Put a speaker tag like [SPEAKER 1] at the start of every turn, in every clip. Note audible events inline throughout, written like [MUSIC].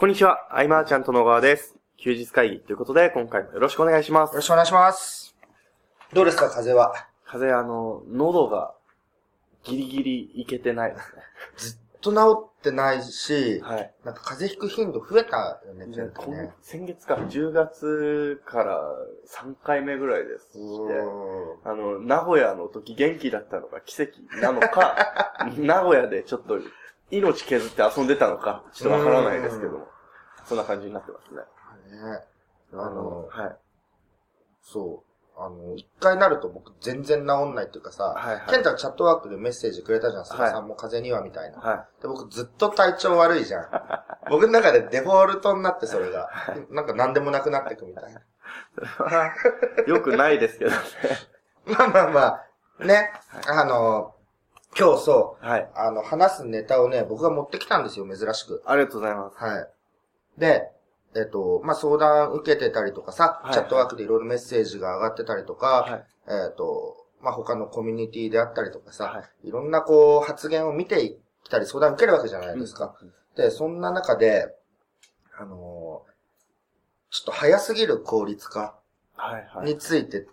[SPEAKER 1] こんにちは、アイマーちゃんと野川です。休日会議ということで、今回もよろしくお願いします
[SPEAKER 2] よろ。しくお願いします。どうですか、風は？
[SPEAKER 1] 風邪、あの、喉がギリギリいけてないですね。
[SPEAKER 2] ずっと治ってないし、
[SPEAKER 1] はい。
[SPEAKER 2] なんか風邪ひく頻度増えたよね、
[SPEAKER 1] じゃあ今
[SPEAKER 2] 前回ね。
[SPEAKER 1] 先月か、10月から3回目ぐらいです。あの、名古屋の時元気だったのが奇跡なのか、[LAUGHS] 名古屋でちょっと命削って遊んでたのか、ちょっとわからないですけども、そんな感じになってますね。
[SPEAKER 2] ん。ね。あの、
[SPEAKER 1] はい。
[SPEAKER 2] そう。あの、一回なると僕全然治んないっていうかさ、
[SPEAKER 1] はいはい
[SPEAKER 2] ケンタがチャットワークでメッセージくれたじゃん、菅
[SPEAKER 1] はい
[SPEAKER 2] さんも風邪にはみたいな。
[SPEAKER 1] は
[SPEAKER 2] で、僕ずっと体調悪いじゃん。[LAUGHS] 僕の中でデフォルトになってそれが。[LAUGHS] なんか何でもなくなってくみたいな。
[SPEAKER 1] い。よくないですけどね。[LAUGHS]
[SPEAKER 2] まあまあまあ、ね。あの、今日そう、
[SPEAKER 1] はい。
[SPEAKER 2] あの、話すネタをね、僕が持ってきたんですよ、珍しく。
[SPEAKER 1] ありがとうございます。
[SPEAKER 2] はい。で、えっと、まあ、相談受けてたりとかさ、
[SPEAKER 1] はい
[SPEAKER 2] チャットワークでいろいろメッセージが上がってたりとか、
[SPEAKER 1] はい。
[SPEAKER 2] えっと、まあ、他のコミュニティであったりとかさ、、
[SPEAKER 1] はい
[SPEAKER 2] ろんなこう、発言を見てきたり相談受けるわけじゃないですか。で、そんな中で、あのーちょっと早すぎる効率化。について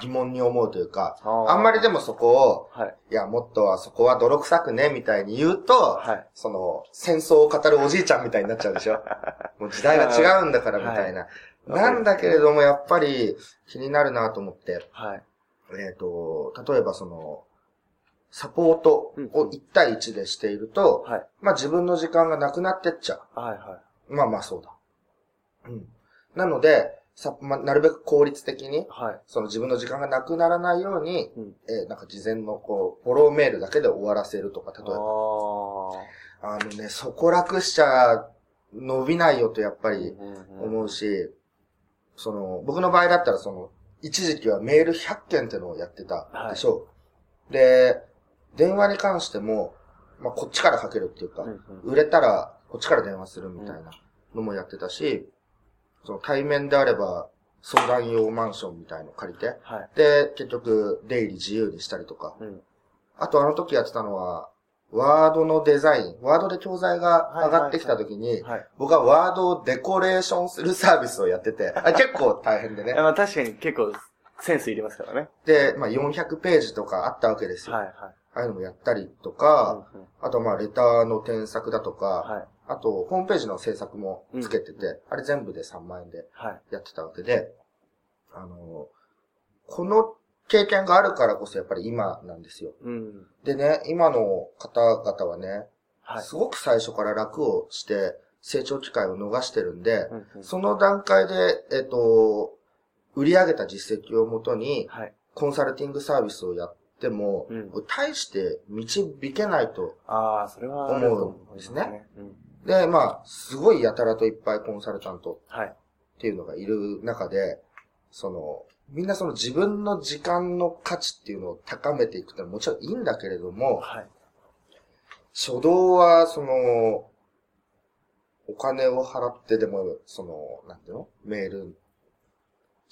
[SPEAKER 2] 疑問に思うというか、
[SPEAKER 1] あ
[SPEAKER 2] んまりでもそこを、
[SPEAKER 1] はい。
[SPEAKER 2] いや、もっとはそこは泥臭くね、みたいに言うと、
[SPEAKER 1] はい。
[SPEAKER 2] その、戦争を語るおじいちゃんみたいになっちゃうでしょ [LAUGHS] もう時代が違うんだから、みたいな。
[SPEAKER 1] はい
[SPEAKER 2] なんだけれども、やっぱり気になるなと思って、
[SPEAKER 1] はい。
[SPEAKER 2] えっ、と、例えばその、サポートを1対1でしていると、
[SPEAKER 1] はい。
[SPEAKER 2] まあ自分の時間がなくなってっちゃ
[SPEAKER 1] はい。は
[SPEAKER 2] う。まあまあそうだ。うん。なので、さまあ、なるべく効率的に
[SPEAKER 1] い。、はい。
[SPEAKER 2] その自分の時間がなくならないように、
[SPEAKER 1] うん。
[SPEAKER 2] えーなんか事前のこう、フォローメールだけで終わらせるとか、例えば。
[SPEAKER 1] あ
[SPEAKER 2] あのね、そこ楽しちゃ伸びないよとやっぱ
[SPEAKER 1] あ。
[SPEAKER 2] り
[SPEAKER 1] うんうん
[SPEAKER 2] 思うし、その、僕の場合だったらその、一時期はメール100件ってのをやってたでしょう。で、電話に関しても、まあ、こっちからかけるっていうか、
[SPEAKER 1] うんうん
[SPEAKER 2] 売れたらこっちから電話するみたいなのもやってたし、その対面であれば相談用マンションみたいの借りて、
[SPEAKER 1] はい。
[SPEAKER 2] で、結局出入り自由にしたりとか、
[SPEAKER 1] うん。
[SPEAKER 2] あとあの時やってたのは、ワードのデザイン、ワードで教材が上がってきた時に、
[SPEAKER 1] はい。
[SPEAKER 2] 僕はワードをデコレーションするサービスをやってて、あ結構大変でね。[LAUGHS]
[SPEAKER 1] まあ確かに結構センスいりますからね。
[SPEAKER 2] で、まあ400ページとかあったわけですよ。
[SPEAKER 1] はい。はい。
[SPEAKER 2] ああいうのもやったりとか、
[SPEAKER 1] うんうん
[SPEAKER 2] あとまあレターの添削だとか、
[SPEAKER 1] はい。
[SPEAKER 2] あとホームページの制作もつけてて、あれ全部で3万円で
[SPEAKER 1] はい。
[SPEAKER 2] やってたわけで、あの、この経験があるからこそやっぱり今なんですよ。
[SPEAKER 1] うん。
[SPEAKER 2] でね、今の方々はね、
[SPEAKER 1] はい。
[SPEAKER 2] すごく最初から楽をして成長機会を逃してるんで、
[SPEAKER 1] うんうん
[SPEAKER 2] その段階で、えっ、と、売り上げた実績をもとに、
[SPEAKER 1] はい。
[SPEAKER 2] コンサルティングサービスをやっても、
[SPEAKER 1] うん
[SPEAKER 2] 大して導けないと。
[SPEAKER 1] ああ、それはあると思いますね。うん。
[SPEAKER 2] で、まあ、すごいやたらといっぱいコンサルタント
[SPEAKER 1] はい。
[SPEAKER 2] っていうのがいる中で、その、みんなその自分の時間の価値っていうのを高めていくってのはもちろんいいんだけれども、
[SPEAKER 1] はい。
[SPEAKER 2] 初動は、その、お金を払ってでも、その、なんていうの？メール、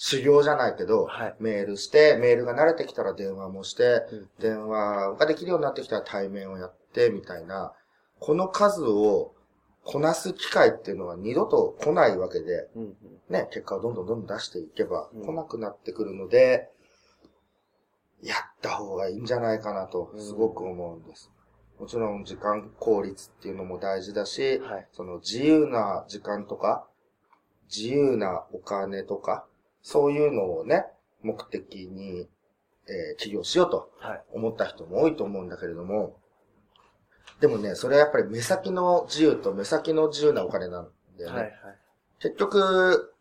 [SPEAKER 2] 修行じゃないけど、
[SPEAKER 1] はい。
[SPEAKER 2] メールして、メールが慣れてきたら電話もして、
[SPEAKER 1] うん
[SPEAKER 2] 電話ができるようになってきたら対面をやって、みたいな、この数をこなす機会っていうのは二度と来ないわけで、
[SPEAKER 1] うんうん。
[SPEAKER 2] ね、結果をどんどんどんどん出していけば
[SPEAKER 1] うん
[SPEAKER 2] 来なくなってくるので、やった方がいいんじゃないかなと、すごく思うんです。もちろん時間効率っていうのも大事だし、
[SPEAKER 1] はい。
[SPEAKER 2] その自由な時間とか、自由なお金とか、そういうのをね、目的に、えー起業しようと
[SPEAKER 1] はい。
[SPEAKER 2] 思った人も多いと思うんだけれども、でもね、それはやっぱり目先の自由と目先の自由なお金なんだよね。
[SPEAKER 1] はい。はい。
[SPEAKER 2] 結局、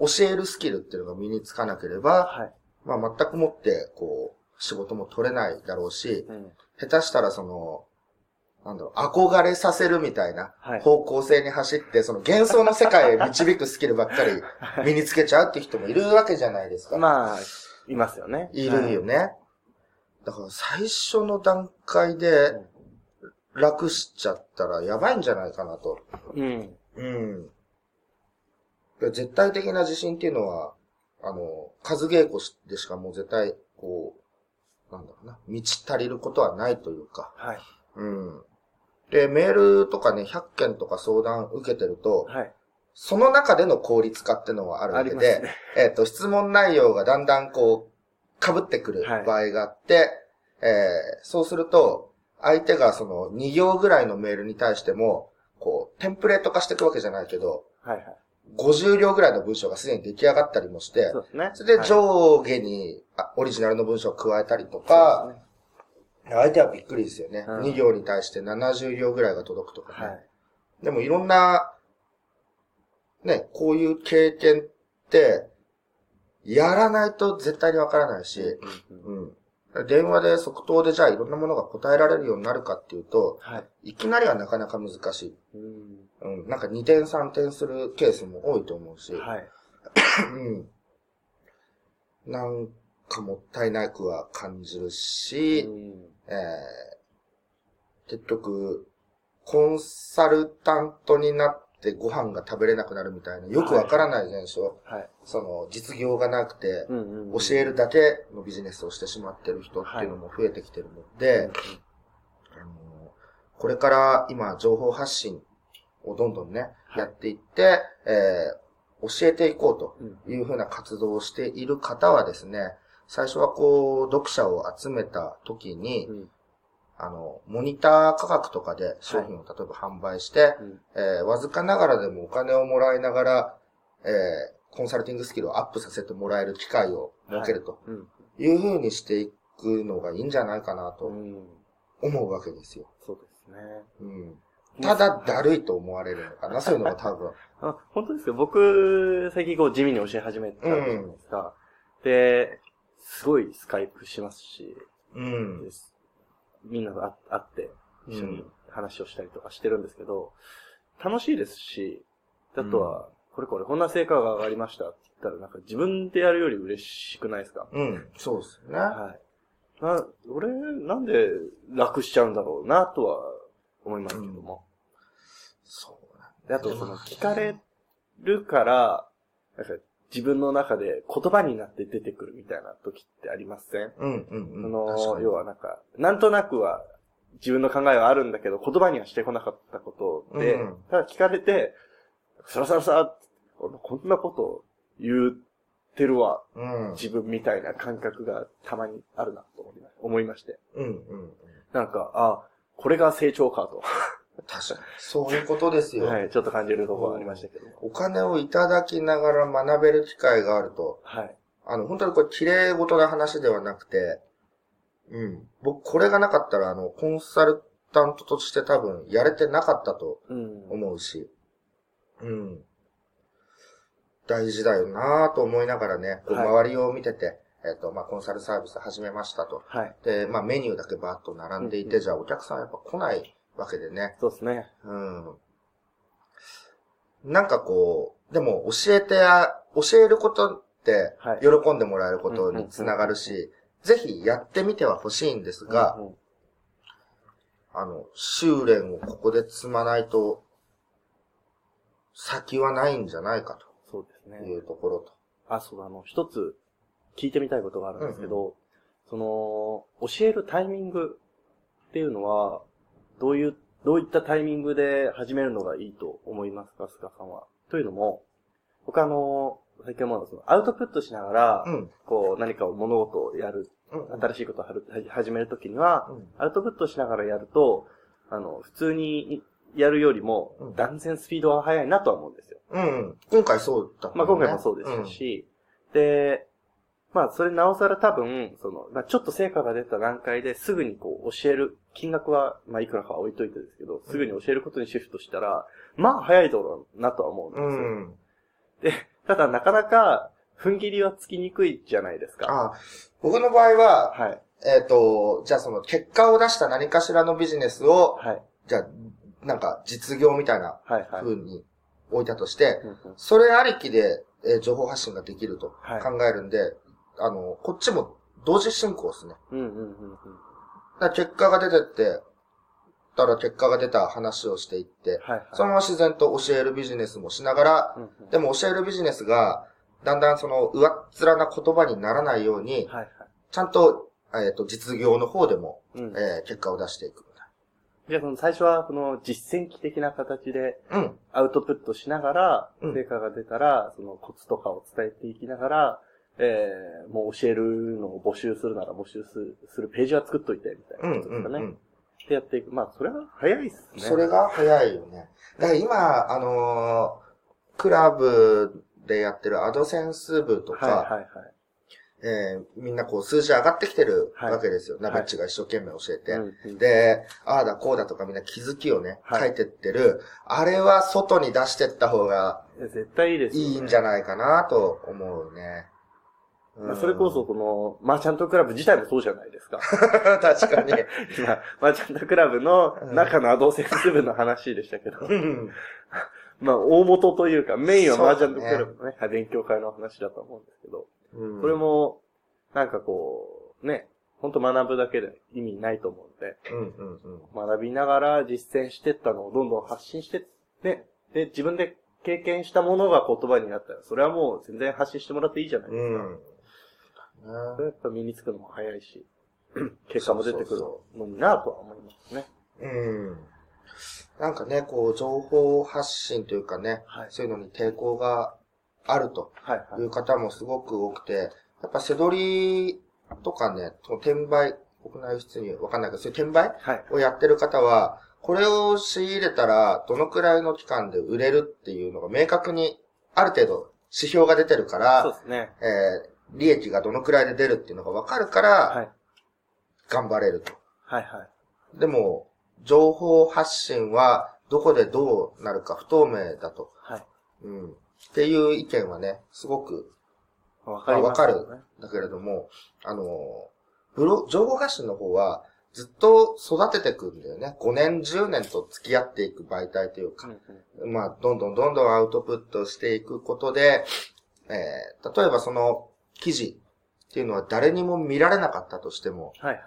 [SPEAKER 2] 教えるスキルっていうのが身につかなければ、
[SPEAKER 1] はい。
[SPEAKER 2] まあ全くもって、こう、仕事も取れないだろうし、
[SPEAKER 1] うん。
[SPEAKER 2] 下手したらその、なんだろう、憧れさせるみたいな
[SPEAKER 1] はい。
[SPEAKER 2] 方向性に走って、その幻想の世界へ導くスキルばっかり身につけちゃうって人もいるわけじゃないですか。
[SPEAKER 1] まあ、いますよね。
[SPEAKER 2] いるよね。だから最初の段階で楽しちゃったらやばいんじゃないかなと。
[SPEAKER 1] うん。
[SPEAKER 2] うん。で絶対的な自信っていうのは、あの、数稽古でしかもう絶対、こう、なんだろうな、満ち足りることはないというか、
[SPEAKER 1] はい。
[SPEAKER 2] うん。で、メールとかね、100件とか相談受けてると、
[SPEAKER 1] はい。
[SPEAKER 2] その中での効率化ってのはあるわけで、
[SPEAKER 1] ね
[SPEAKER 2] えっ、と、質問内容がだんだんこう、被ってくる
[SPEAKER 1] はい
[SPEAKER 2] 場合があって、えーそうすると、相手がその2行ぐらいのメールに対しても、こう、テンプレート化していくわけじゃないけど、
[SPEAKER 1] はいはい。
[SPEAKER 2] 50行ぐらいの文章がすでに出来上がったりもして
[SPEAKER 1] そ、うですね。
[SPEAKER 2] それで
[SPEAKER 1] はい
[SPEAKER 2] 上下にあオリジナルの文章を加えたりとか、相手はびっくりですよね。
[SPEAKER 1] うん
[SPEAKER 2] 2行に対して70行ぐらいが届くとかね。
[SPEAKER 1] はい。
[SPEAKER 2] でもいろんな、ね、こういう経験って、やらないと絶対にわからないし、
[SPEAKER 1] うんうん
[SPEAKER 2] うん。電話で即答でじゃあいろんなものが答えられるようになるかっていうと、
[SPEAKER 1] はい。
[SPEAKER 2] いきなりはなかなか難しい。
[SPEAKER 1] うん
[SPEAKER 2] うん。なんか2点3点するケースも多いと思うし、
[SPEAKER 1] はい。[COUGHS]
[SPEAKER 2] うん。なんかもったいなくは感じるし、
[SPEAKER 1] うん
[SPEAKER 2] えー、結局、コンサルタントになってご飯が食べれなくなるみたいな、よくわからない現象。
[SPEAKER 1] はい。
[SPEAKER 2] その、実業がなくて、教えるだけのビジネスをしてしまってる人っていうのも増えてきてるので、あのこれから今、情報発信をどんどんね、
[SPEAKER 1] はい。
[SPEAKER 2] やっていって、えー教えていこうと
[SPEAKER 1] うん
[SPEAKER 2] いうふうな活動をしている方はですね、最初はこう、読者を集めた時に、
[SPEAKER 1] うん
[SPEAKER 2] あの、モニター価格とかで商品を例えば販売して、
[SPEAKER 1] うん
[SPEAKER 2] えーわずかながらでもお金をもらいながら、えーコンサルティングスキルをアップさせてもらえる機会を設けると
[SPEAKER 1] うん
[SPEAKER 2] いうふうにしていくのがいいんじゃないかなと
[SPEAKER 1] うん
[SPEAKER 2] 思うわけですよ。
[SPEAKER 1] そうですね。
[SPEAKER 2] うん。ただ、だるいと思われるのかな、[LAUGHS] そういうのが多分。
[SPEAKER 1] あ、本当ですよ。僕、最近こう地味に教え始めたじゃないですか。で、すごいスカイプしますし、
[SPEAKER 2] うん。
[SPEAKER 1] ですみんなと会会って、一緒に話をしたりとかしてるんですけど、楽しいですし、あとは、これこれこんな成果が上がりましたって言ったら、なんか自分でやるより嬉しくないですか？
[SPEAKER 2] うん。そうですね。
[SPEAKER 1] はい。な、俺、なんで楽しちゃうんだろうな、とは思いますけども。
[SPEAKER 2] そうなん
[SPEAKER 1] で、あと、その、聞かれるから、自分の中で言葉になって出てくるみたいな時ってありません？
[SPEAKER 2] うんうんうん。
[SPEAKER 1] その要はなんか、なんとなくは、自分の考えはあるんだけど、言葉にはしてこなかったことで、
[SPEAKER 2] うん
[SPEAKER 1] ただ聞かれて、さらさらさらって、こんなこと言ってるわ、
[SPEAKER 2] うん。
[SPEAKER 1] 自分みたいな感覚がたまにあるなと思いま思いまして。
[SPEAKER 2] うんうんうん。
[SPEAKER 1] なんか、あ、これが成長かと。
[SPEAKER 2] 確かに。そういうことですよ。
[SPEAKER 1] はい、ちょっと感じるところがありましたけども。
[SPEAKER 2] お金をいただきながら学べる機会があると、
[SPEAKER 1] はい。
[SPEAKER 2] あの、本当にこれ綺麗事な話ではなくて、うん。僕、これがなかったら、あの、コンサルタントとして多分やれてなかったと
[SPEAKER 1] うん。
[SPEAKER 2] 思うし、うん。大事だよなぁと思いながらね、
[SPEAKER 1] はい
[SPEAKER 2] 周りを見てて、えっ、と、まあ、コンサルサービス始めましたと。
[SPEAKER 1] はい。
[SPEAKER 2] で、まあ、メニューだけバーッと並んでいて、
[SPEAKER 1] うん
[SPEAKER 2] じゃあお客さんやっぱ来ないわけでね。
[SPEAKER 1] そうですね。
[SPEAKER 2] うん。なんかこう、でも教えてや、教えることって
[SPEAKER 1] はい、
[SPEAKER 2] 喜んでもらえることにつながるし、ぜひやってみては欲しいんですが、
[SPEAKER 1] うんうん
[SPEAKER 2] あの、修練をここで積まないと、先はないんじゃないか
[SPEAKER 1] そうですね。
[SPEAKER 2] というところと。
[SPEAKER 1] あ、そうだ、あの、一つ聞いてみたいことがあるんですけど、その、教えるタイミングっていうのは、どういう、どういったタイミングで始めるのがいいと思いますか、菅さんは？というのも、僕あの、最近思うのはその、アウトプットしながら、
[SPEAKER 2] うん。
[SPEAKER 1] こう、何かを物事をやる、
[SPEAKER 2] うん。
[SPEAKER 1] 新しいことを始めるときには、
[SPEAKER 2] うん
[SPEAKER 1] アウトプットしながらやると、あの、普通にやるよりも
[SPEAKER 2] うん、
[SPEAKER 1] 断然スピードが速いなとは思うんですよ。
[SPEAKER 2] うん。今回そうだった、ね。
[SPEAKER 1] まあ今回もそうでしたし、で、まあそれなおさら多分、その、まあちょっと成果が出た段階ですぐにこう教える、金額は、まあいくらかは置いといてですけど、すぐに教えることにシフトしたら、まあ早いだろうなとは思うんですよ。
[SPEAKER 2] うん。
[SPEAKER 1] で、ただなかなか、踏ん切りはつきにくいじゃないですか。
[SPEAKER 2] あ僕の場合は、
[SPEAKER 1] はい。
[SPEAKER 2] えっ、と、じゃあその結果を出した何かしらのビジネスを、
[SPEAKER 1] はい。
[SPEAKER 2] じゃあ、なんか実業みたいな
[SPEAKER 1] はい。はい。
[SPEAKER 2] 風に置いたとして、
[SPEAKER 1] うんうん
[SPEAKER 2] それありきで、えー情報発信ができると
[SPEAKER 1] はい
[SPEAKER 2] 考えるんで、あの、こっちも同時進行ですね。
[SPEAKER 1] うんうんうんうん。
[SPEAKER 2] だ結果が出てって、たら結果が出た話をしていって、
[SPEAKER 1] はいはい。
[SPEAKER 2] そのまま自然と教えるビジネスもしながら、
[SPEAKER 1] うんうん
[SPEAKER 2] でも教えるビジネスが、だんだんその上っ面な言葉にならないように、
[SPEAKER 1] はいはい。
[SPEAKER 2] ちゃんと、えっ、と、実業の方でも、
[SPEAKER 1] うん
[SPEAKER 2] えー結果を出していくみたい
[SPEAKER 1] じゃあその最初はこの実践機的な形で
[SPEAKER 2] うん。
[SPEAKER 1] アウトプットしながら、
[SPEAKER 2] うん
[SPEAKER 1] 成果が出たら、そのコツとかを伝えていきながら、えー、もう教えるのを募集するなら募集するするページは作っといて、みたい
[SPEAKER 2] うん
[SPEAKER 1] なことですかね。
[SPEAKER 2] うんうん。
[SPEAKER 1] ってやっていく。まあ、それは早いっすね。
[SPEAKER 2] それが早いよね。だから今、あのークラブでやってるアドセンス部とか、
[SPEAKER 1] はいはいはい。
[SPEAKER 2] えーみんなこう数字上がってきてる
[SPEAKER 1] はい
[SPEAKER 2] わけですよ。
[SPEAKER 1] い
[SPEAKER 2] ナベッチが一生懸命教えて。
[SPEAKER 1] うんうん
[SPEAKER 2] で、ああだこうだとかみんな気づきをね、
[SPEAKER 1] はい
[SPEAKER 2] 書いてってる。あれは外に出してった方が
[SPEAKER 1] 絶対いいです
[SPEAKER 2] いいんじゃないかなと思うね。
[SPEAKER 1] まあそれこそ、この、マーチャントクラブ自体もそうじゃないですか。[LAUGHS]
[SPEAKER 2] 確かに。[LAUGHS]
[SPEAKER 1] 今、マーチャントクラブの中のアドセンス部の話でしたけど、
[SPEAKER 2] うん [LAUGHS]
[SPEAKER 1] まあ、大元というか、メインはマーチャントクラブのね、勉強会の話だと思うんですけど、
[SPEAKER 2] うん
[SPEAKER 1] これも、なんかこう、ね、本当学ぶだけで意味ないと思うんで、
[SPEAKER 2] うんうんうん。
[SPEAKER 1] 学びながら実践してったのをどんどん発信して、ね、で、自分で経験したものが言葉になったら、それはもう全然発信してもらっていいじゃないですか。
[SPEAKER 2] うん。
[SPEAKER 1] それやっぱ身につくのも早いし、[CLEARS THROAT] 結果も出てくるのになとは思いますね。
[SPEAKER 2] うん。なんかね、こう、情報発信というかね、
[SPEAKER 1] はい
[SPEAKER 2] そういうのに抵抗があると
[SPEAKER 1] はいはい
[SPEAKER 2] い。う方もすごく多くて、やっぱ背取りとかね、その転売、国内輸出にわかんないけど、そういう転売
[SPEAKER 1] はい。
[SPEAKER 2] をやってる方は、これを仕入れたら、どのくらいの期間で売れるっていうのが明確に、ある程度指標が出てるか
[SPEAKER 1] そう
[SPEAKER 2] ら、
[SPEAKER 1] ですね。
[SPEAKER 2] えー利益がどのくらいで出るっていうのがわかるから、
[SPEAKER 1] はい。
[SPEAKER 2] 頑張れると。
[SPEAKER 1] はいはい。
[SPEAKER 2] でも、情報発信は、どこでどうなるか不透明だと。
[SPEAKER 1] はい。
[SPEAKER 2] うん。っていう意見はね、すごく、
[SPEAKER 1] わかりますよね。
[SPEAKER 2] だけれども、あの、ブロ、情報発信の方は、ずっと育てていくんだよね。5年、10年と付き合っていく媒体というか、まあ、どんどんどんどんアウトプットしていくことで、えー、例えばその記事っていうのは誰にも見られなかったとしても、
[SPEAKER 1] はいはい。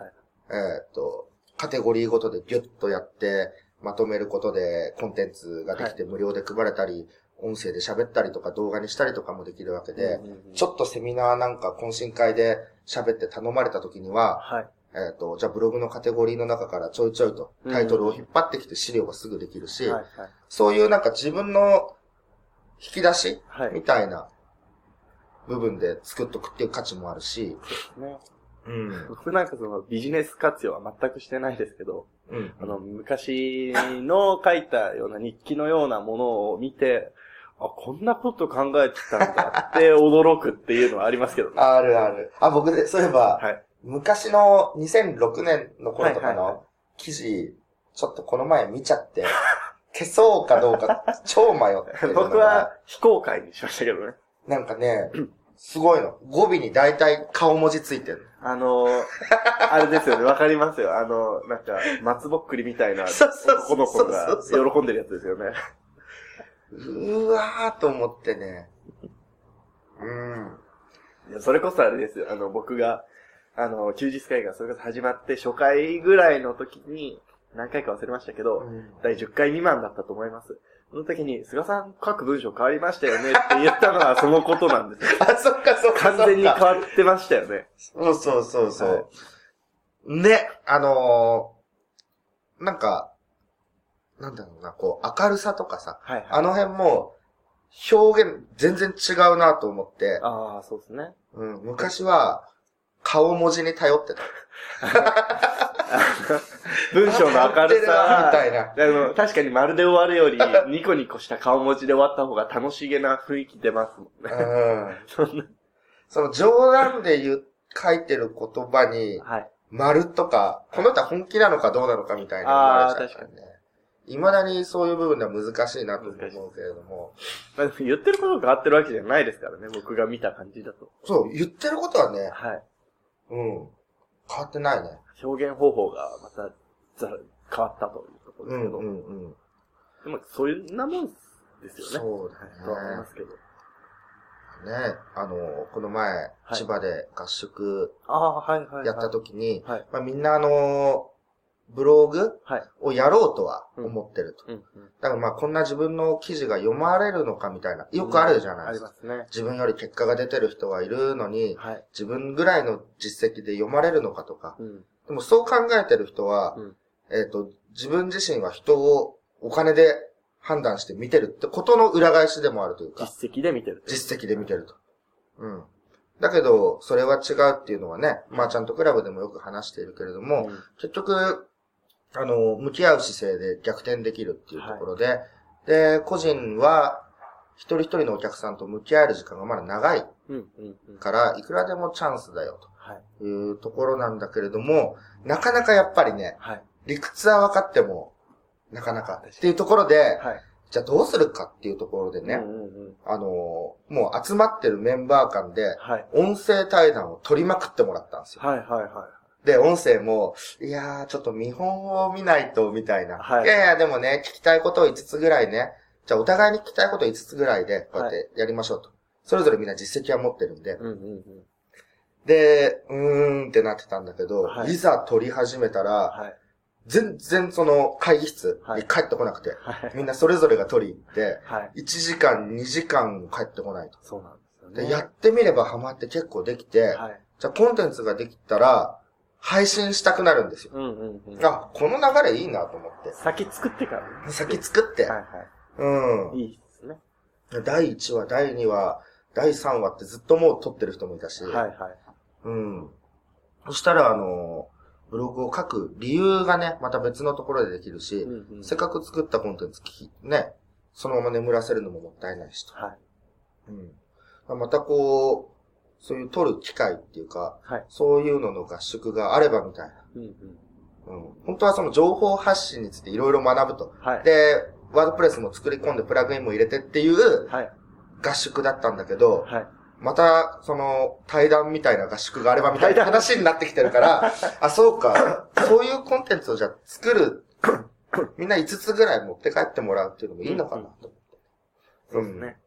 [SPEAKER 2] えっ、と、カテゴリーごとでギュッとやって、まとめることでコンテンツができて無料で配れたり、音声で喋ったりとか動画にしたりとかもできるわけで、ちょっとセミナーなんか懇親会で喋って頼まれた時には、
[SPEAKER 1] はい。
[SPEAKER 2] えっ、と、じゃあブログのカテゴリーの中からちょいちょいとタイトルを引っ張ってきて資料がすぐできるし。そういうなんか自分の引き出し
[SPEAKER 1] はい。
[SPEAKER 2] みたいな部分で作っとくっていう価値もあるし、
[SPEAKER 1] ね。
[SPEAKER 2] うん。
[SPEAKER 1] 僕なんかそのビジネス活用は全くしてないですけど、
[SPEAKER 2] うん。
[SPEAKER 1] あの、昔の書いたような日記のようなものを見て、あ、こんなこと考えてたんだって [LAUGHS] 驚くっていうのはありますけどね。
[SPEAKER 2] あるある。あ、僕で、そういえば、
[SPEAKER 1] はい。
[SPEAKER 2] 昔の2006年の頃とかの記事、ちょっとこの前見ちゃって、消そうかどうか超迷って [LAUGHS]
[SPEAKER 1] 僕は非公開にしましたけどね。
[SPEAKER 2] なんかね、すごいの。語尾に大体顔文字ついてる
[SPEAKER 1] あのー、[LAUGHS] あれですよね、わかりますよ。あの、なんか、松ぼっくりみたいな
[SPEAKER 2] そうそうそう
[SPEAKER 1] 男の子が喜んでるやつですよね。
[SPEAKER 2] うわーと思ってね。うん。
[SPEAKER 1] いや、それこそあれですよ。あの、僕が、あの、休日会がそれこそ始まって初回ぐらいの時に、何回か忘れましたけど、第10回未満だったと思います。その時に、菅さん書く文章変わりましたよねって言ったのはそのことなんですよ。[LAUGHS]
[SPEAKER 2] あ、そっかそっか。
[SPEAKER 1] 完全に変わってましたよね。
[SPEAKER 2] そうそうそうそう。
[SPEAKER 1] はい
[SPEAKER 2] ね、あのーなんか、なんだろうな、こう、明るさとかさ、
[SPEAKER 1] はいはい。
[SPEAKER 2] あの辺も、表現全然違うなと思って、
[SPEAKER 1] ああ、そうですね。
[SPEAKER 2] うん、昔は、顔文字に頼ってた。[LAUGHS] [LAUGHS]
[SPEAKER 1] 文章の明るさ
[SPEAKER 2] みたいな。
[SPEAKER 1] あの、確かにまるで終わるより、ニコニコした顔文字で終わった方が楽しげな雰囲気出ますもんね。
[SPEAKER 2] うん。[LAUGHS]
[SPEAKER 1] そんな。
[SPEAKER 2] その冗談で言う、書いてる言葉に、
[SPEAKER 1] はい。
[SPEAKER 2] 丸とか、この人は本気なのかどうなのかみたいな思われちゃうからね。未だにそういう部分では難しいなと思うけれども。
[SPEAKER 1] まあ、言ってることが変わってるわけじゃないですからね、僕が見た感じだと。
[SPEAKER 2] そう、言ってることはね、
[SPEAKER 1] はい。
[SPEAKER 2] うん。変わってないね。
[SPEAKER 1] 表現方法がまたざ変わったというところですけど。
[SPEAKER 2] うんうんうん。
[SPEAKER 1] でも、そういうなもんですよね。
[SPEAKER 2] そう
[SPEAKER 1] とは思い
[SPEAKER 2] だね
[SPEAKER 1] ますけど。
[SPEAKER 2] ね。あの、この前、
[SPEAKER 1] はい
[SPEAKER 2] 千葉で合宿
[SPEAKER 1] ああ、はいはい、はい。
[SPEAKER 2] やった時に、
[SPEAKER 1] はい。
[SPEAKER 2] まあ、みんなあの、ブログ
[SPEAKER 1] はい。
[SPEAKER 2] をやろうとは思ってると。
[SPEAKER 1] うんうん。
[SPEAKER 2] だからまあこんな自分の記事が読まれるのかみたいな、よくあるじゃない
[SPEAKER 1] あ
[SPEAKER 2] ですか。
[SPEAKER 1] りますね。
[SPEAKER 2] 自分より結果が出てる人はいるのに、
[SPEAKER 1] はい。
[SPEAKER 2] 自分ぐらいの実績で読まれるのかとか。
[SPEAKER 1] うん。
[SPEAKER 2] でもそう考えてる人は、
[SPEAKER 1] うん
[SPEAKER 2] えっ、と、自分自身は人をお金で判断して見てるってことの裏返しでもあるというか、
[SPEAKER 1] 実績で見てる。
[SPEAKER 2] 実績で見てると。うん。だけど、それは違うっていうのはね、まあちゃんとクラブでもよく話しているけれども、
[SPEAKER 1] うん
[SPEAKER 2] 結局、あの、向き合う姿勢で逆転できるっていうところで、で、個人は、一人一人のお客さんと向き合える時間がまだ長い
[SPEAKER 1] うん、うん、うん。
[SPEAKER 2] から、いくらでもチャンスだよ、
[SPEAKER 1] はい。
[SPEAKER 2] というところなんだけれども、なかなかやっぱりね、
[SPEAKER 1] はい。
[SPEAKER 2] 理屈は分かっても、なかなかっていうところで、
[SPEAKER 1] はい。
[SPEAKER 2] じゃあどうするかっていうところでね、
[SPEAKER 1] うん、うん、うん。
[SPEAKER 2] あのーもう集まってるメンバー間で、
[SPEAKER 1] はい。
[SPEAKER 2] 音声対談を取りまくってもらったんですよ。
[SPEAKER 1] はい、はい、は
[SPEAKER 2] で、音声も、いやー、ちょっと見本を見ないと、みたいな。
[SPEAKER 1] はい
[SPEAKER 2] いやいや、でもね、聞きたいことを5つぐらいね、じゃあお互いに聞きたいことを5つぐらいで、こうやってやりましょうと。それぞれみんな実績は持ってるんで
[SPEAKER 1] い。。うん、うん、うん。
[SPEAKER 2] で、うーんってなってたんだけど、
[SPEAKER 1] はい
[SPEAKER 2] い、ざ取り始めたら、
[SPEAKER 1] はい。
[SPEAKER 2] 全然その会議室
[SPEAKER 1] はい
[SPEAKER 2] に帰ってこなくて、
[SPEAKER 1] はい。
[SPEAKER 2] みんなそれぞれが取り行って、
[SPEAKER 1] はい。
[SPEAKER 2] 1時間、2時間帰ってこないと。
[SPEAKER 1] そうなんですよ
[SPEAKER 2] で、
[SPEAKER 1] ね。
[SPEAKER 2] やってみればハマって結構できて、
[SPEAKER 1] はい。
[SPEAKER 2] じゃあコンテンツができたら、配信したくなるんですよ。
[SPEAKER 1] うん、うん、うん。
[SPEAKER 2] あ、この流れいいなと思って。
[SPEAKER 1] 先作ってからね。
[SPEAKER 2] 先作って。
[SPEAKER 1] はい、は
[SPEAKER 2] うん
[SPEAKER 1] い。。いいですね。
[SPEAKER 2] 第1話、第2話、第3話ってずっともう撮ってる人もいたし。
[SPEAKER 1] はい、はい。
[SPEAKER 2] うん。そしたら、あの、ブログを書く理由がね、また別のところでできるし、
[SPEAKER 1] うん、うん。
[SPEAKER 2] せっかく作ったコンテンツね、そのまま眠らせるのももったいないしと。
[SPEAKER 1] はい。
[SPEAKER 2] うん。またこう、そういう撮る機会っていうか、
[SPEAKER 1] はい。
[SPEAKER 2] そういうのの合宿があればみたいな。
[SPEAKER 1] うん、うん。
[SPEAKER 2] うん。本当はその情報発信についていろいろ学ぶと。
[SPEAKER 1] はい。
[SPEAKER 2] で、ワードプレスも作り込んでプラグインも入れてっていう
[SPEAKER 1] はい。
[SPEAKER 2] 合宿だったんだけど、
[SPEAKER 1] はい。
[SPEAKER 2] また、その、対談みたいな合宿があればみたいな話になってきてるから、[LAUGHS] あ、そうか、そういうコンテンツをじゃあ作る、[COUGHS] みんな5つぐらい持って帰ってもらうっていうのもいいのかなと思って。
[SPEAKER 1] そうですね。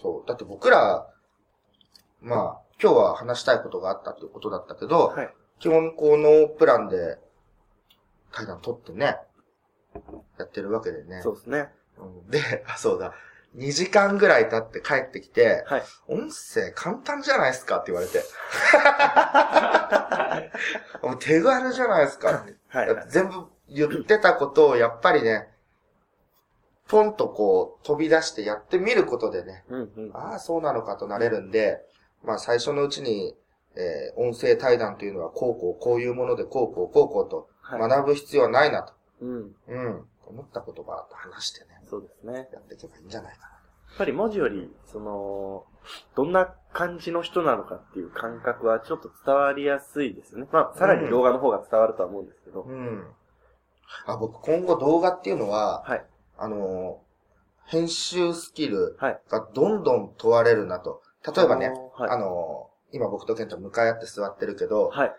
[SPEAKER 2] そう。だって僕ら、まあ、今日は話したいことがあったっていうことだったけど、
[SPEAKER 1] はい。
[SPEAKER 2] 基本こうノープランで対談取ってね、やってるわけでね。
[SPEAKER 1] そうですね。
[SPEAKER 2] うんで、あ、そうだ。2時間ぐらい経って帰ってきて、
[SPEAKER 1] はい。
[SPEAKER 2] 音声簡単じゃないですかって言われて。[LAUGHS] もう手軽じゃないですかって。
[SPEAKER 1] はい。はい
[SPEAKER 2] 全部言ってたことをやっぱりね、ポンとこう飛び出してやってみることでね、
[SPEAKER 1] うん、うん。
[SPEAKER 2] ああ、そうなのかとなれるんで、まあ最初のうちに、えー音声対談というのはこうこうこういうものでこうこうこうこうと
[SPEAKER 1] はい。
[SPEAKER 2] 学ぶ必要はないなと、
[SPEAKER 1] うん。
[SPEAKER 2] うん、思ったことがあって話してね、
[SPEAKER 1] そうですね。
[SPEAKER 2] やっていけばいいんじゃないかな。
[SPEAKER 1] やっぱり文字より、その、どんな感じの人なのかっていう感覚はちょっと伝わりやすいですよね。まあ、さらに動画の方が伝わるとは思うんですけど。
[SPEAKER 2] うん。あ、僕今後動画っていうのは、
[SPEAKER 1] はい。
[SPEAKER 2] あのー編集スキル
[SPEAKER 1] はい。
[SPEAKER 2] がどんどん問われるなと。例えばね、
[SPEAKER 1] はい。
[SPEAKER 2] あのー今僕とケンちゃん向かい合って座ってるけど、
[SPEAKER 1] はい。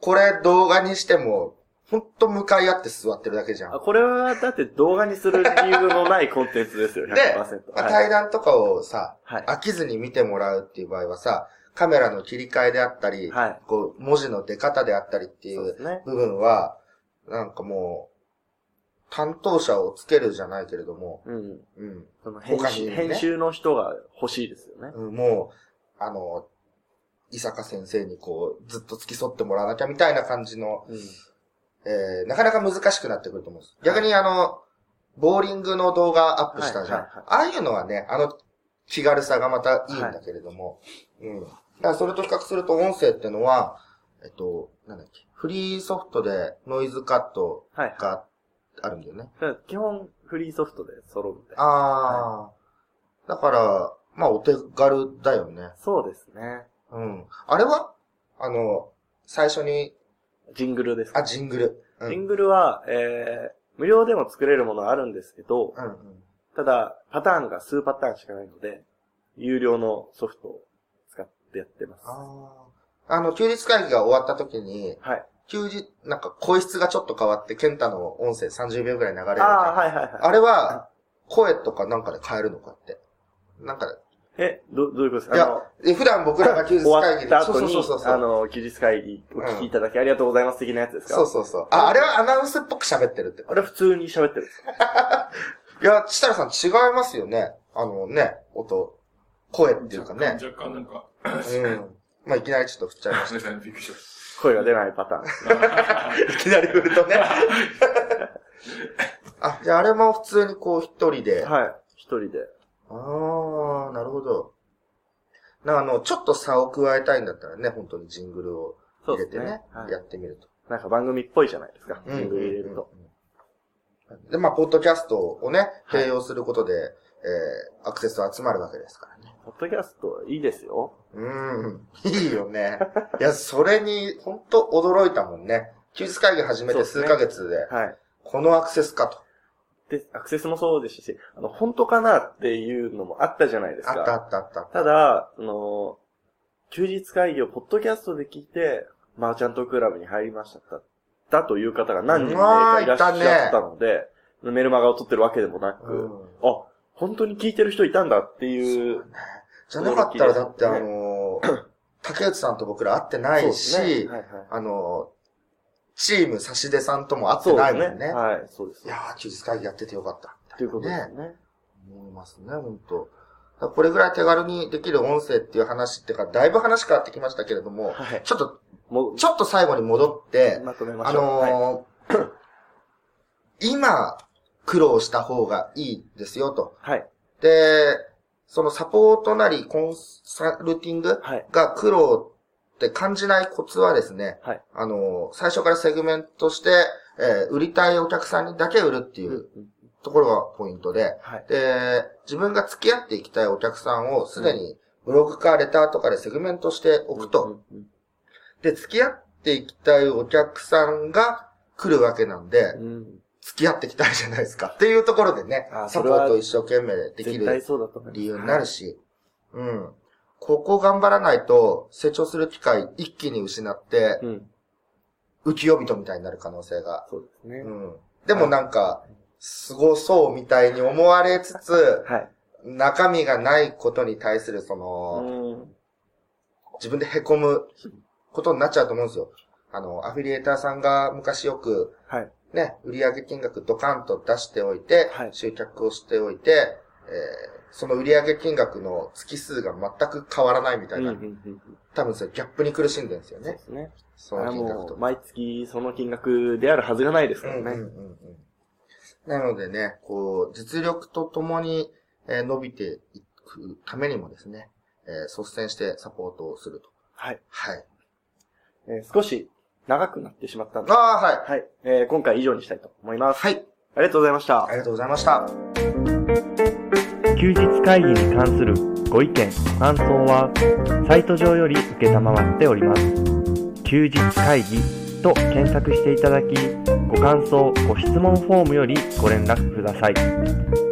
[SPEAKER 2] これ動画にしても、ほんと向かい合って座ってるだけじゃん。
[SPEAKER 1] あこれはだって動画にする理由のないコンテンツですよ、100%。
[SPEAKER 2] でまあ
[SPEAKER 1] はい。
[SPEAKER 2] 対談とかをさ、
[SPEAKER 1] はい。
[SPEAKER 2] 飽きずに見てもらうっていう場合はさ、カメラの切り替えであったり、
[SPEAKER 1] はい。
[SPEAKER 2] こう、文字の出方であったりっていう。部分は、なんかもう、担当者をつけるじゃないけれども、
[SPEAKER 1] うん。
[SPEAKER 2] うん。
[SPEAKER 1] その編集、編集の人が欲しいですよね。
[SPEAKER 2] うんもう、あの、伊坂先生にこう、ずっと付き添ってもらわなきゃみたいな感じの、
[SPEAKER 1] うん。
[SPEAKER 2] えー、なかなか難しくなってくると思うんです。逆にあの、ボーリングの動画アップしたじゃん。
[SPEAKER 1] はいはいはい
[SPEAKER 2] ああいうのはね、あの気軽さがまたいいんだけれども、うん。だからそれと比較すると音声ってのは、えっと、なんだっけ、フリーソフトでノイズカット
[SPEAKER 1] はい。
[SPEAKER 2] があるんだよね。
[SPEAKER 1] だから基本、フリーソフトで揃うんで。
[SPEAKER 2] あー。だから、まあお手軽だよね。
[SPEAKER 1] そうですね。
[SPEAKER 2] うん。あれは？あの、最初に、
[SPEAKER 1] ジングルです
[SPEAKER 2] あ、
[SPEAKER 1] か。
[SPEAKER 2] ジングル。うん。
[SPEAKER 1] ジングルは、えー、無料でも作れるものはあるんですけど、
[SPEAKER 2] うんうん。
[SPEAKER 1] ただ、パターンが数パターンしかないので、有料のソフトを使ってやってます。
[SPEAKER 2] あーあの、休日会議が終わった時に、
[SPEAKER 1] はい。
[SPEAKER 2] 休日、なんか声質がちょっと変わって、ケンタの音声30秒ぐらい流れる
[SPEAKER 1] ああ、はいはいはい。
[SPEAKER 2] あれは、声とかなんかで変えるのかって。なんか、
[SPEAKER 1] え、ど、どういうことですか？
[SPEAKER 2] いや
[SPEAKER 1] あの
[SPEAKER 2] え普段僕らが休日
[SPEAKER 1] 終わ
[SPEAKER 2] 会議で、
[SPEAKER 1] った後に、
[SPEAKER 2] そうそうそうそう。
[SPEAKER 1] あの、休日会議お聞きいただきありがとうございます的なやつですか？
[SPEAKER 2] そうそうそう。あ、あれはアナウンスっぽく喋ってるって。
[SPEAKER 1] あれ普通に喋ってるんですか？[LAUGHS]
[SPEAKER 2] いや、設楽さん違いますよね。あのね、音、声っていうかね。
[SPEAKER 3] 若干なんか、
[SPEAKER 2] うん。まあ、いきなりちょっと振っちゃいまし
[SPEAKER 3] すいません、[LAUGHS] びっくりしまし
[SPEAKER 1] 声が出ないパターン。[LAUGHS]
[SPEAKER 2] いきなり振るとね。あ、じゃああれも普通にこう一人で。
[SPEAKER 1] はい。一人で。
[SPEAKER 2] ああ、なるほど。なあの、ちょっと差を加えたいんだったらね、本当にジングルを入れてね、
[SPEAKER 1] ねはい
[SPEAKER 2] やってみると。
[SPEAKER 1] なんか番組っぽいじゃないですか。
[SPEAKER 2] うん
[SPEAKER 1] ジングル入れると。
[SPEAKER 2] で、まあ、ポッドキャストをね、
[SPEAKER 1] はい
[SPEAKER 2] 併用することで、えー、アクセス集まるわけですからね。
[SPEAKER 1] ポッドキャストいいですよ。
[SPEAKER 2] うん、いいよね。いや、それに、本当驚いたもんね。休日会議始めて数ヶ月で、
[SPEAKER 1] はい。
[SPEAKER 2] このアクセスかと。
[SPEAKER 1] で、アクセスもそうですし、あの、本当かなっていうのもあったじゃないですか。
[SPEAKER 2] あったあったあった。
[SPEAKER 1] ただ、その、休日会議をポッドキャストで聞いて、マーチャントクラブに入りました。だという方が何人かいらっしゃったので、メルマガを取ってるわけでもなく、
[SPEAKER 2] うん
[SPEAKER 1] あ、本当に聞いてる人いたんだっていう、
[SPEAKER 2] じゃなかったら、だってあのー、竹内さんと僕ら会ってないし、
[SPEAKER 1] ねはいはい
[SPEAKER 2] あのー、チーム差し出さんとも会ってないもんね。
[SPEAKER 1] すね。はい、そうです。
[SPEAKER 2] いやー、休日会議やっててよかった。
[SPEAKER 1] ということですね。
[SPEAKER 2] 思いますね、本当これぐらい手軽にできる音声っていう話っていうか、だいぶ話変わってきましたけれども、
[SPEAKER 1] はい。
[SPEAKER 2] ちょっと、
[SPEAKER 1] もう、
[SPEAKER 2] ちょっと最後に戻って、
[SPEAKER 1] まとめま
[SPEAKER 2] あ
[SPEAKER 1] しょう。はい
[SPEAKER 2] のー [CLEARS THROAT] 今、苦労した方がいいですよと。
[SPEAKER 1] はい。
[SPEAKER 2] で、そのサポートなりコンサルティング
[SPEAKER 1] はい。
[SPEAKER 2] が苦労って感じないコツはですね、
[SPEAKER 1] はい。
[SPEAKER 2] あのー最初からセグメントして、えー売りたいお客さんにだけ売るっていうところがポイントで、
[SPEAKER 1] はい。
[SPEAKER 2] で、自分が付き合っていきたいお客さんをすでにブログかレターとかでセグメントしておくと、で、付き合っていきたいお客さんが来るわけなんで、
[SPEAKER 1] うん。
[SPEAKER 2] 付き合っていきたいじゃないですか。っていうところでね
[SPEAKER 1] あ、
[SPEAKER 2] サポート一生懸命できる。理由になるし、うん。ここ頑張らないと成長する機会一気に失って
[SPEAKER 1] はい。、うん。
[SPEAKER 2] 浮世人みたいになる可能性が。
[SPEAKER 1] そうですね。
[SPEAKER 2] うん。でもなんか、凄そうみたいに思われつつ、
[SPEAKER 1] はい。
[SPEAKER 2] 中身がないことに対するそ
[SPEAKER 1] う
[SPEAKER 2] の、
[SPEAKER 1] ん。
[SPEAKER 2] 自分で凹むことになっちゃうと思うんですよ。あの、アフィリエーターさんが昔よく、
[SPEAKER 1] はい。
[SPEAKER 2] ね、売上金額ドカンと出しておいて、
[SPEAKER 1] はい
[SPEAKER 2] 集客をしておいて、えーその売上金額の月数が全く変わらないみたいな、多分それギャップに苦しんでるんですよね。
[SPEAKER 1] そうですね。
[SPEAKER 2] その金額と。
[SPEAKER 1] 毎月その金額であるはずがないですからね。
[SPEAKER 2] うんうんうんうんなのでね、こう、実力とともに、えー伸びていくためにもですね、えー率先してサポートをすると。
[SPEAKER 1] はい。
[SPEAKER 2] はい。
[SPEAKER 1] えー少し長くなってしまったんで。
[SPEAKER 2] ああ、はい。
[SPEAKER 1] はい。えー今回以上にしたいと思います。
[SPEAKER 2] はい。
[SPEAKER 1] ありがとうございました
[SPEAKER 2] あ。りがとうございました。
[SPEAKER 1] 休日会議に関するご意見、感想は、サイト上より受けたまっております。休日会議と検索していただき、ご感想、ご質問フォームよりご連絡ください。